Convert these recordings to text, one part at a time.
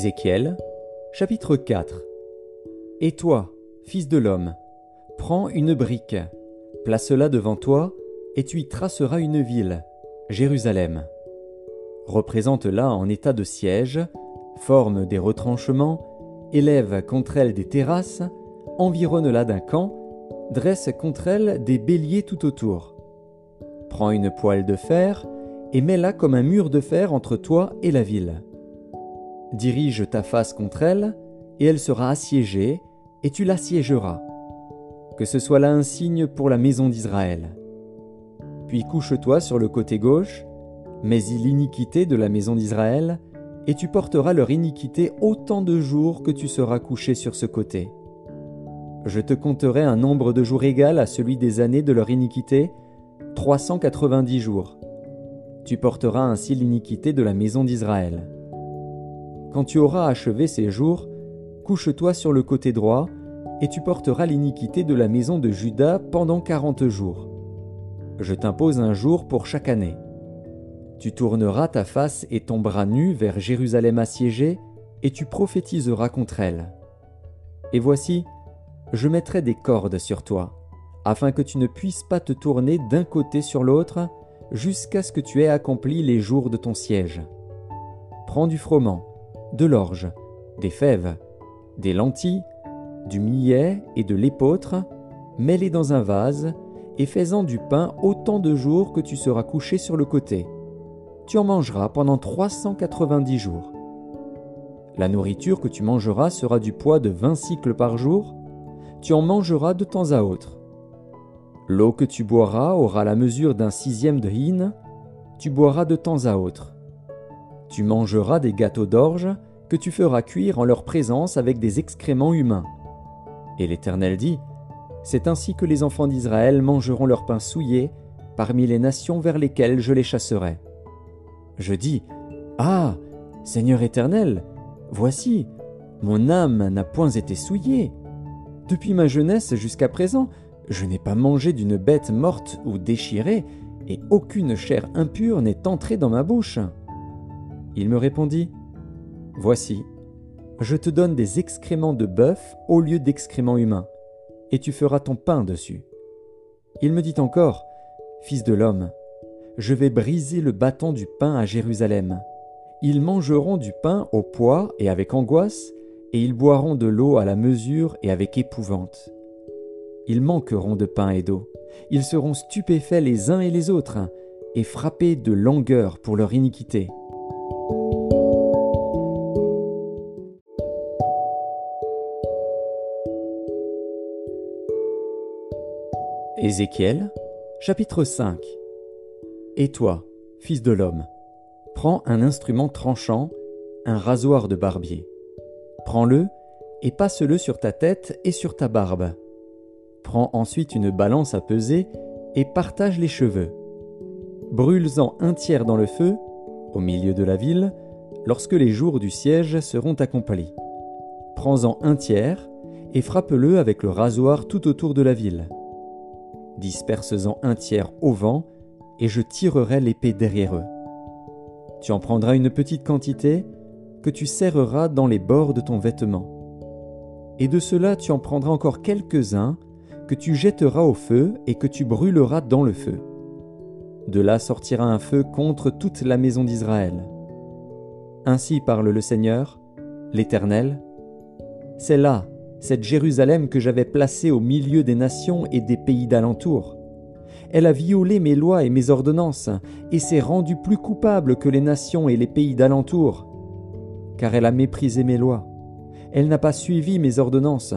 Ézéchiel, chapitre 4 Et toi, fils de l'homme, prends une brique, place-la devant toi, et tu y traceras une ville, Jérusalem. Représente-la en état de siège, forme des retranchements, élève contre elle des terrasses, environne-la d'un camp, dresse contre elle des béliers tout autour. Prends une poêle de fer, et mets-la comme un mur de fer entre toi et la ville. Dirige ta face contre elle, et elle sera assiégée, et tu l'assiégeras. Que ce soit là un signe pour la maison d'Israël. Puis couche-toi sur le côté gauche, mets-y l'iniquité de la maison d'Israël, et tu porteras leur iniquité autant de jours que tu seras couché sur ce côté. Je te compterai un nombre de jours égal à celui des années de leur iniquité, 390 jours. Tu porteras ainsi l'iniquité de la maison d'Israël. Quand tu auras achevé ces jours, couche-toi sur le côté droit, et tu porteras l'iniquité de la maison de Juda pendant quarante jours. Je t'impose un jour pour chaque année. Tu tourneras ta face et ton bras nu vers Jérusalem assiégée, et tu prophétiseras contre elle. Et voici, je mettrai des cordes sur toi, afin que tu ne puisses pas te tourner d'un côté sur l'autre, jusqu'à ce que tu aies accompli les jours de ton siège. Prends du froment, de l'orge, des fèves, des lentilles, du millet et de l'épeautre, mets-les dans un vase, et fais-en du pain autant de jours que tu seras couché sur le côté. Tu en mangeras pendant 390 jours. La nourriture que tu mangeras sera du poids de 20 cycles par jour, tu en mangeras de temps à autre. L'eau que tu boiras aura la mesure d'un sixième de hin, tu boiras de temps à autre. Tu mangeras des gâteaux d'orge que tu feras cuire en leur présence avec des excréments humains. Et l'Éternel dit, C'est ainsi que les enfants d'Israël mangeront leur pain souillé parmi les nations vers lesquelles je les chasserai. Je dis, Ah, Seigneur Éternel, voici, mon âme n'a point été souillée. Depuis ma jeunesse jusqu'à présent, je n'ai pas mangé d'une bête morte ou déchirée, et aucune chair impure n'est entrée dans ma bouche. Il me répondit, Voici, je te donne des excréments de bœuf au lieu d'excréments humains, et tu feras ton pain dessus. Il me dit encore, Fils de l'homme, je vais briser le bâton du pain à Jérusalem. Ils mangeront du pain au poids et avec angoisse, et ils boiront de l'eau à la mesure et avec épouvante. Ils manqueront de pain et d'eau. Ils seront stupéfaits les uns et les autres, et frappés de langueur pour leur iniquité. Ézéchiel, chapitre 5 Et toi, fils de l'homme, prends un instrument tranchant, un rasoir de barbier. Prends-le et passe-le sur ta tête et sur ta barbe. Prends ensuite une balance à peser et partage les cheveux. Brûle-en un tiers dans le feu, au milieu de la ville, lorsque les jours du siège seront accomplis. Prends-en un tiers et frappe-le avec le rasoir tout autour de la ville disperse-en un tiers au vent, et je tirerai l'épée derrière eux. Tu en prendras une petite quantité, que tu serreras dans les bords de ton vêtement. Et de cela tu en prendras encore quelques-uns, que tu jetteras au feu et que tu brûleras dans le feu. De là sortira un feu contre toute la maison d'Israël. Ainsi parle le Seigneur, l'Éternel. C'est là cette Jérusalem que j'avais placée au milieu des nations et des pays d'alentour. Elle a violé mes lois et mes ordonnances, et s'est rendue plus coupable que les nations et les pays d'alentour, car elle a méprisé mes lois. Elle n'a pas suivi mes ordonnances.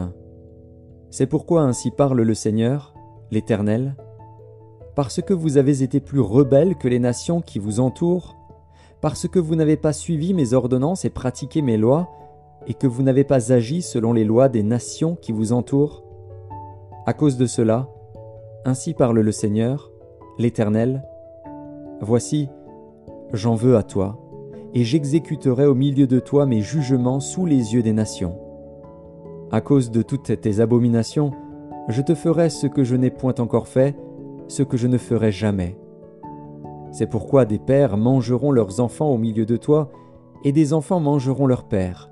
C'est pourquoi ainsi parle le Seigneur, l'Éternel, parce que vous avez été plus rebelles que les nations qui vous entourent, parce que vous n'avez pas suivi mes ordonnances et pratiqué mes lois, et que vous n'avez pas agi selon les lois des nations qui vous entourent À cause de cela, ainsi parle le Seigneur, l'Éternel, Voici, j'en veux à toi, et j'exécuterai au milieu de toi mes jugements sous les yeux des nations. À cause de toutes tes abominations, je te ferai ce que je n'ai point encore fait, ce que je ne ferai jamais. C'est pourquoi des pères mangeront leurs enfants au milieu de toi, et des enfants mangeront leur père.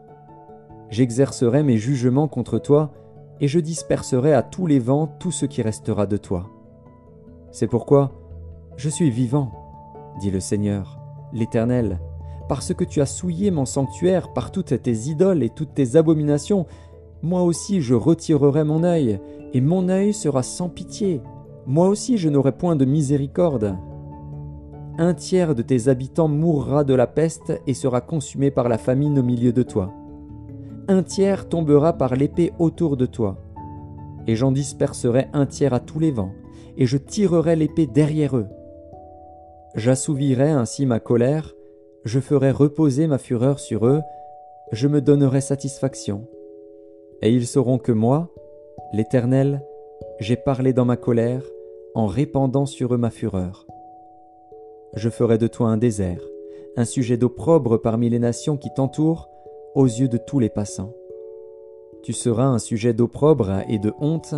J'exercerai mes jugements contre toi, et je disperserai à tous les vents tout ce qui restera de toi. C'est pourquoi je suis vivant, dit le Seigneur, l'Éternel, parce que tu as souillé mon sanctuaire par toutes tes idoles et toutes tes abominations, moi aussi je retirerai mon œil, et mon œil sera sans pitié, moi aussi je n'aurai point de miséricorde. Un tiers de tes habitants mourra de la peste et sera consumé par la famine au milieu de toi. Un tiers tombera par l'épée autour de toi. Et j'en disperserai un tiers à tous les vents, et je tirerai l'épée derrière eux. J'assouvirai ainsi ma colère, je ferai reposer ma fureur sur eux, je me donnerai satisfaction. Et ils sauront que moi, l'Éternel, j'ai parlé dans ma colère, en répandant sur eux ma fureur. Je ferai de toi un désert, un sujet d'opprobre parmi les nations qui t'entourent, aux yeux de tous les passants. Tu seras un sujet d'opprobre et de honte,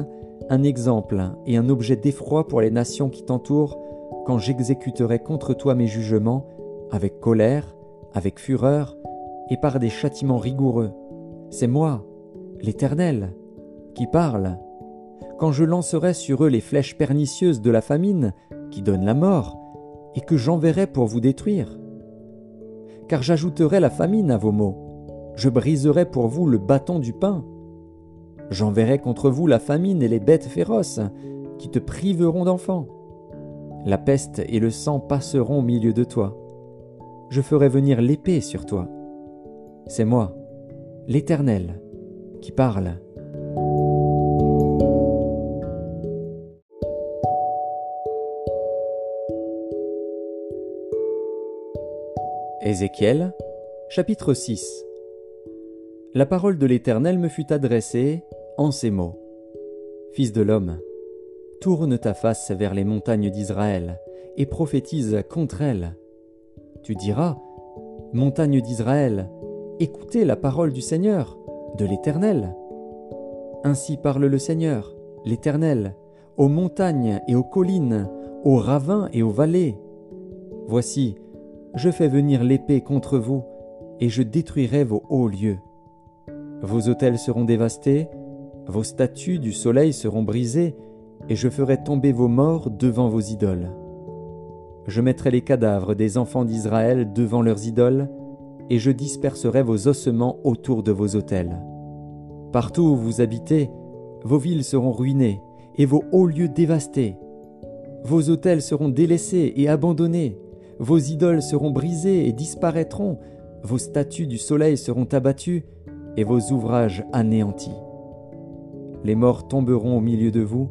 un exemple et un objet d'effroi pour les nations qui t'entourent, quand j'exécuterai contre toi mes jugements, avec colère, avec fureur, et par des châtiments rigoureux. C'est moi, l'Éternel, qui parle. Quand je lancerai sur eux les flèches pernicieuses de la famine, qui donnent la mort, et que j'enverrai pour vous détruire. Car j'ajouterai la famine à vos maux, je briserai pour vous le bâton du pain. J'enverrai contre vous la famine et les bêtes féroces, qui te priveront d'enfants. La peste et le sang passeront au milieu de toi. Je ferai venir l'épée sur toi. C'est moi, l'Éternel, qui parle. Ézéchiel, chapitre 6 La parole de l'Éternel me fut adressée en ces mots. Fils de l'homme, tourne ta face vers les montagnes d'Israël et prophétise contre elles. Tu diras, Montagnes d'Israël, écoutez la parole du Seigneur, de l'Éternel. Ainsi parle le Seigneur, l'Éternel, aux montagnes et aux collines, aux ravins et aux vallées. Voici, je fais venir l'épée contre vous, et je détruirai vos hauts lieux. Vos autels seront dévastés, vos statues du soleil seront brisées, et je ferai tomber vos morts devant vos idoles. Je mettrai les cadavres des enfants d'Israël devant leurs idoles, et je disperserai vos ossements autour de vos autels. Partout où vous habitez, vos villes seront ruinées, et vos hauts lieux dévastés. Vos autels seront délaissés et abandonnés, vos idoles seront brisées et disparaîtront, vos statues du soleil seront abattues, et vos ouvrages anéantis. Les morts tomberont au milieu de vous,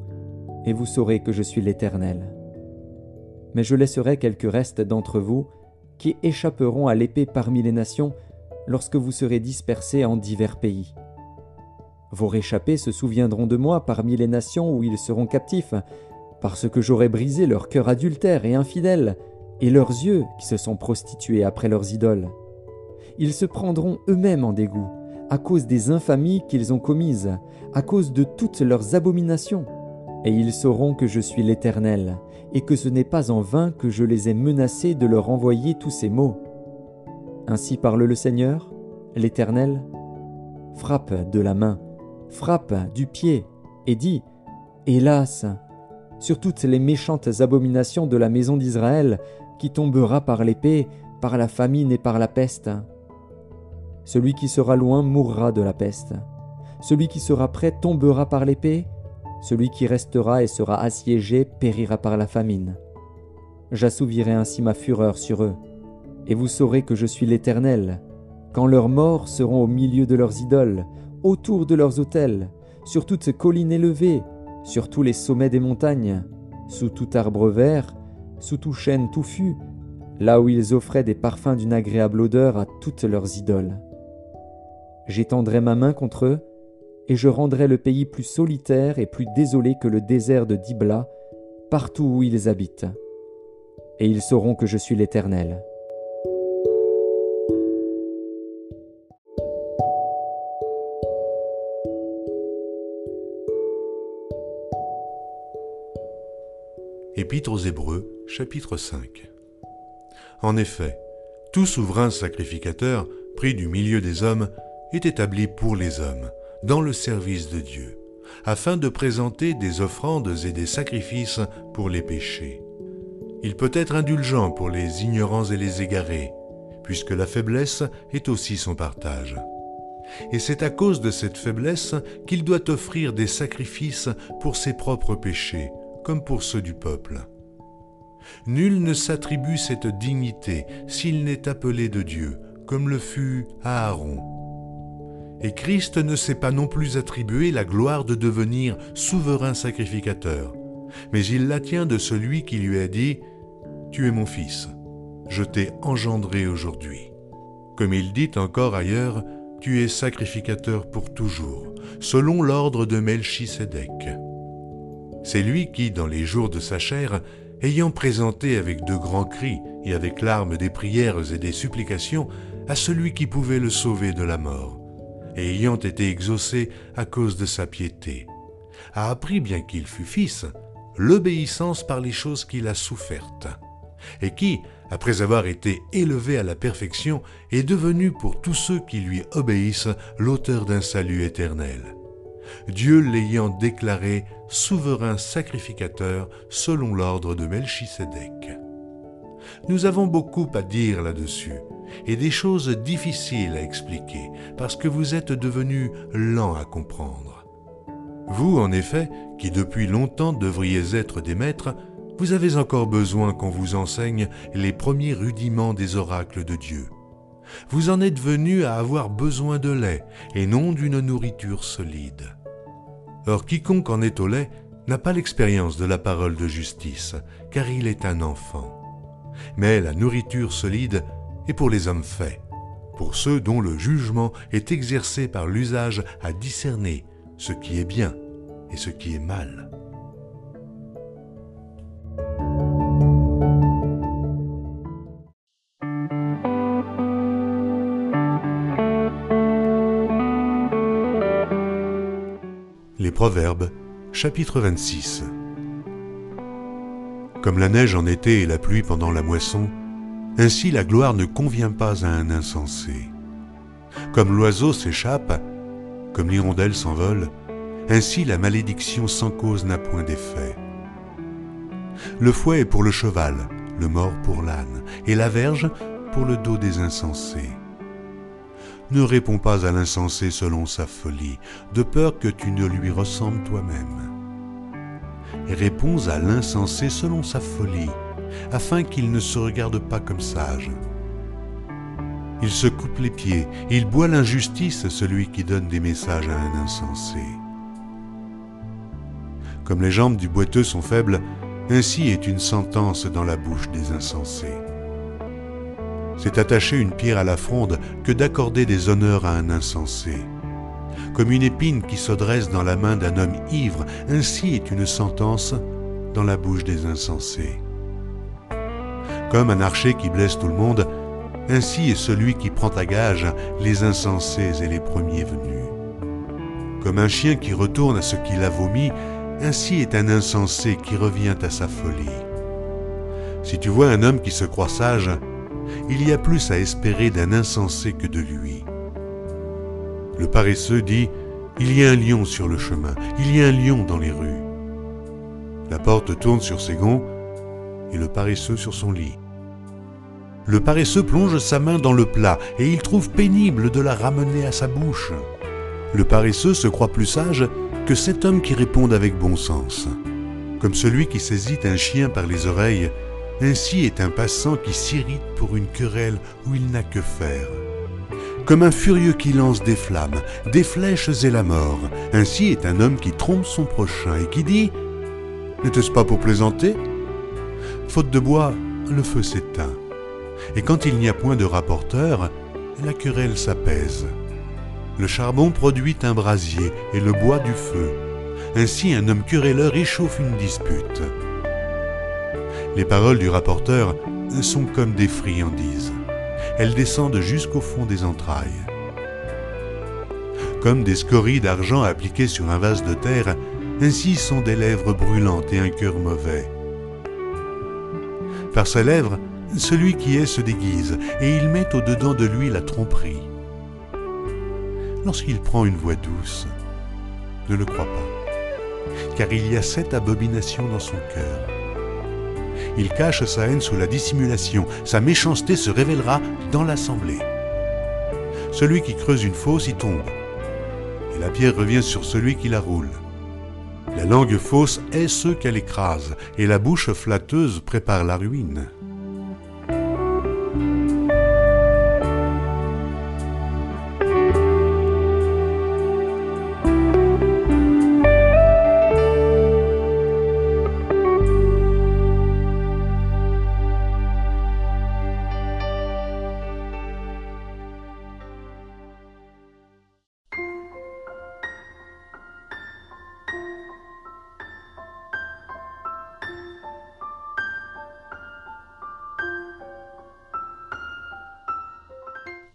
et vous saurez que je suis l'Éternel. Mais je laisserai quelques restes d'entre vous, qui échapperont à l'épée parmi les nations, lorsque vous serez dispersés en divers pays. Vos réchappés se souviendront de moi parmi les nations où ils seront captifs, parce que j'aurai brisé leur cœur adultère et infidèle, et leurs yeux qui se sont prostitués après leurs idoles. Ils se prendront eux-mêmes en dégoût, à cause des infamies qu'ils ont commises, à cause de toutes leurs abominations. Et ils sauront que je suis l'Éternel, et que ce n'est pas en vain que je les ai menacés de leur envoyer tous ces maux. Ainsi parle le Seigneur, l'Éternel. Frappe de la main, frappe du pied, et dis, Hélas, sur toutes les méchantes abominations de la maison d'Israël, qui tombera par l'épée, par la famine et par la peste. Celui qui sera loin mourra de la peste. Celui qui sera près tombera par l'épée. Celui qui restera et sera assiégé périra par la famine. J'assouvirai ainsi ma fureur sur eux, et vous saurez que je suis l'Éternel, quand leurs morts seront au milieu de leurs idoles, autour de leurs autels, sur toutes collines élevées, sur tous les sommets des montagnes, sous tout arbre vert, sous tout chêne touffu, là où ils offraient des parfums d'une agréable odeur à toutes leurs idoles. J'étendrai ma main contre eux, et je rendrai le pays plus solitaire et plus désolé que le désert de Dibla, partout où ils habitent. Et ils sauront que je suis l'Éternel. Épître aux Hébreux, chapitre 5 En effet, Tout souverain sacrificateur, pris du milieu des hommes, est établi pour les hommes, dans le service de Dieu, afin de présenter des offrandes et des sacrifices pour les péchés. Il peut être indulgent pour les ignorants et les égarés, puisque la faiblesse est aussi son partage. Et c'est à cause de cette faiblesse qu'il doit offrir des sacrifices pour ses propres péchés, comme pour ceux du peuple. Nul ne s'attribue cette dignité s'il n'est appelé de Dieu, comme le fut Aaron. Et Christ ne s'est pas non plus attribué la gloire de devenir souverain sacrificateur, mais il la tient de celui qui lui a dit Tu es mon fils, je t'ai engendré aujourd'hui. Comme il dit encore ailleurs, tu es sacrificateur pour toujours, selon l'ordre de Melchisédek. C'est lui qui, dans les jours de sa chair, ayant présenté avec de grands cris et avec larmes des prières et des supplications à celui qui pouvait le sauver de la mort, et ayant été exaucé à cause de sa piété, a appris, bien qu'il fût fils, l'obéissance par les choses qu'il a souffertes, et qui, après avoir été élevé à la perfection, est devenu pour tous ceux qui lui obéissent l'auteur d'un salut éternel. Dieu l'ayant déclaré souverain sacrificateur selon l'ordre de Melchisédek. Nous avons beaucoup à dire là-dessus, et des choses difficiles à expliquer, parce que vous êtes devenus lents à comprendre. Vous, en effet, qui depuis longtemps devriez être des maîtres, vous avez encore besoin qu'on vous enseigne les premiers rudiments des oracles de Dieu. Vous en êtes venus à avoir besoin de lait et non d'une nourriture solide. Or quiconque en est au lait n'a pas l'expérience de la parole de justice, car il est un enfant. Mais la nourriture solide est pour les hommes faits, pour ceux dont le jugement est exercé par l'usage à discerner ce qui est bien et ce qui est mal. Les Proverbes, chapitre 26 Comme la neige en été et la pluie pendant la moisson, ainsi la gloire ne convient pas à un insensé. Comme l'oiseau s'échappe, comme l'hirondelle s'envole, ainsi la malédiction sans cause n'a point d'effet. Le fouet est pour le cheval, le mort pour l'âne, et la verge pour le dos des insensés. Ne réponds pas à l'insensé selon sa folie, de peur que tu ne lui ressembles toi-même. Réponds à l'insensé selon sa folie, afin qu'il ne se regarde pas comme sage. Il se coupe les pieds, il boit l'injustice celui qui donne des messages à un insensé. Comme les jambes du boiteux sont faibles, ainsi est une sentence dans la bouche des insensés. C'est attacher une pierre à la fronde que d'accorder des honneurs à un insensé. Comme une épine qui se dresse dans la main d'un homme ivre, ainsi est une sentence dans la bouche des insensés. Comme un archer qui blesse tout le monde, ainsi est celui qui prend à gage les insensés et les premiers venus. Comme un chien qui retourne à ce qu'il a vomi, ainsi est un insensé qui revient à sa folie. Si tu vois un homme qui se croit sage, il y a plus à espérer d'un insensé que de lui. Le paresseux dit, Il y a un lion sur le chemin, il y a un lion dans les rues. La porte tourne sur ses gonds et le paresseux sur son lit. Le paresseux plonge sa main dans le plat et il trouve pénible de la ramener à sa bouche. Le paresseux se croit plus sage que cet homme qui répond avec bon sens. Comme celui qui saisit un chien par les oreilles ainsi est un passant qui s'irrite pour une querelle où il n'a que faire. Comme un furieux qui lance des flammes, des flèches et la mort, ainsi est un homme qui trompe son prochain et qui dit ⁇ N'était-ce pas pour plaisanter ?⁇ Faute de bois, le feu s'éteint. Et quand il n'y a point de rapporteur, la querelle s'apaise. Le charbon produit un brasier et le bois du feu. Ainsi un homme querelleur échauffe une dispute. Les paroles du rapporteur sont comme des friandises. Elles descendent jusqu'au fond des entrailles. Comme des scories d'argent appliquées sur un vase de terre, ainsi sont des lèvres brûlantes et un cœur mauvais. Par ses lèvres, Celui qui est se déguise, et il met au-dedans de lui la tromperie. Lorsqu'il prend une voix douce, ne le crois pas, car il y a sept abominations dans son cœur. Il cache sa haine sous la dissimulation, sa méchanceté se révélera dans l'assemblée. Celui qui creuse une fosse y tombe, et la pierre revient sur celui qui la roule. La langue fausse est ce qu'elle écrase, et la bouche flatteuse prépare la ruine.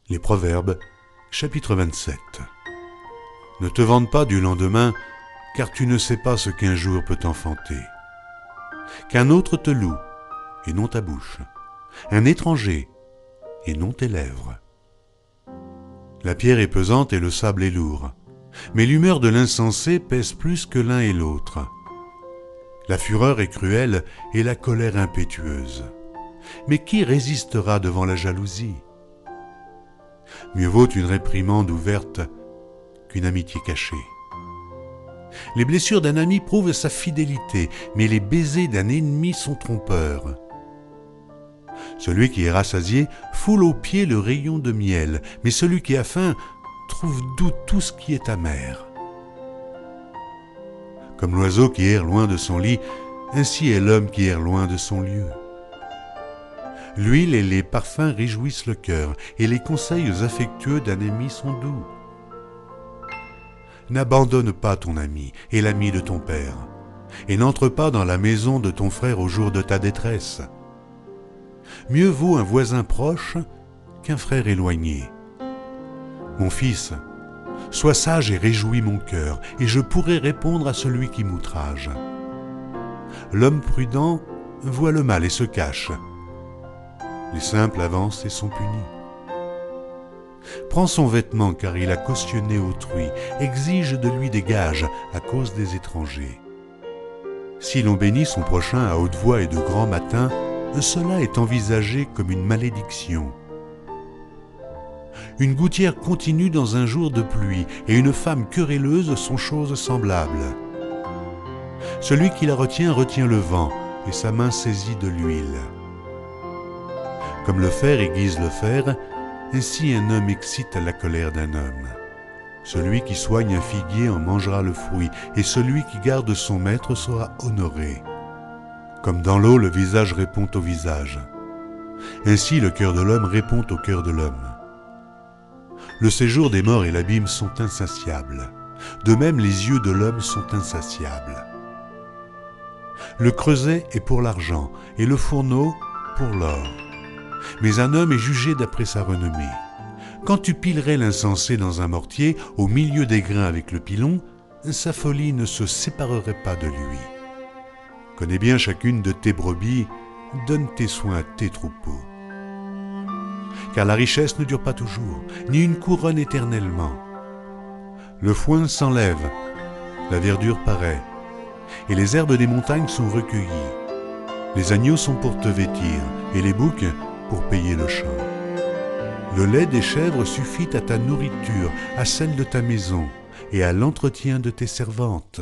Les Proverbes, chapitre 27. Ne te vante pas du lendemain, car tu ne sais pas ce qu'un jour peut enfanter. Qu'un autre te loue, et non ta bouche, un étranger, et non tes lèvres. La pierre est pesante et le sable est lourd, mais l'humeur de l'insensé pèse plus que l'un et l'autre. La fureur est cruelle et la colère impétueuse. Mais qui résistera devant la jalousie? Mieux vaut une réprimande ouverte qu'une amitié cachée. Les blessures d'un ami prouvent sa fidélité, mais les baisers d'un ennemi sont trompeurs. Celui qui est rassasié foule aux pieds le rayon de miel, mais celui qui a faim trouve doux tout ce qui est amer. Comme l'oiseau qui erre loin de son lit, ainsi est l'homme qui erre loin de son lieu. L'huile et les parfums réjouissent le cœur, et les conseils affectueux d'un ami sont doux. N'abandonne pas ton ami et l'ami de ton père, et n'entre pas dans la maison de ton frère au jour de ta détresse. Mieux vaut un voisin proche qu'un frère éloigné. Mon fils, sois sage et réjouis mon cœur, et je pourrai répondre à celui qui m'outrage. L'homme prudent voit le mal et se cache, les simples avancent et sont punis. Prends son vêtement car il a cautionné autrui, exige de lui des gages à cause des étrangers. Si l'on bénit son prochain à haute voix et de grand matin, cela est envisagé comme une malédiction. Une gouttière continue dans un jour de pluie et une femme querelleuse sont choses semblables. Celui qui la retient retient le vent et sa main saisit de l'huile. Comme le fer aiguise le fer, ainsi un homme excite la colère d'un homme. Celui qui soigne un figuier en mangera le fruit, et celui qui garde son maître sera honoré. Comme dans l'eau le visage répond au visage. Ainsi le cœur de l'homme répond au cœur de l'homme. Le séjour des morts et l'abîme sont insatiables. De même les yeux de l'homme sont insatiables. Le creuset est pour l'argent, et le fourneau pour l'or mais un homme est jugé d'après sa renommée. Quand tu pilerais l'insensé dans un mortier, au milieu des grains avec le pilon, sa folie ne se séparerait pas de lui. Connais bien chacune de tes brebis, donne tes soins à tes troupeaux. Car la richesse ne dure pas toujours, ni une couronne éternellement. Le foin s'enlève, la verdure paraît, et les herbes des montagnes sont recueillies. Les agneaux sont pour te vêtir, et les boucs pour payer le champ. Le lait des chèvres suffit à ta nourriture, à celle de ta maison et à l'entretien de tes servantes.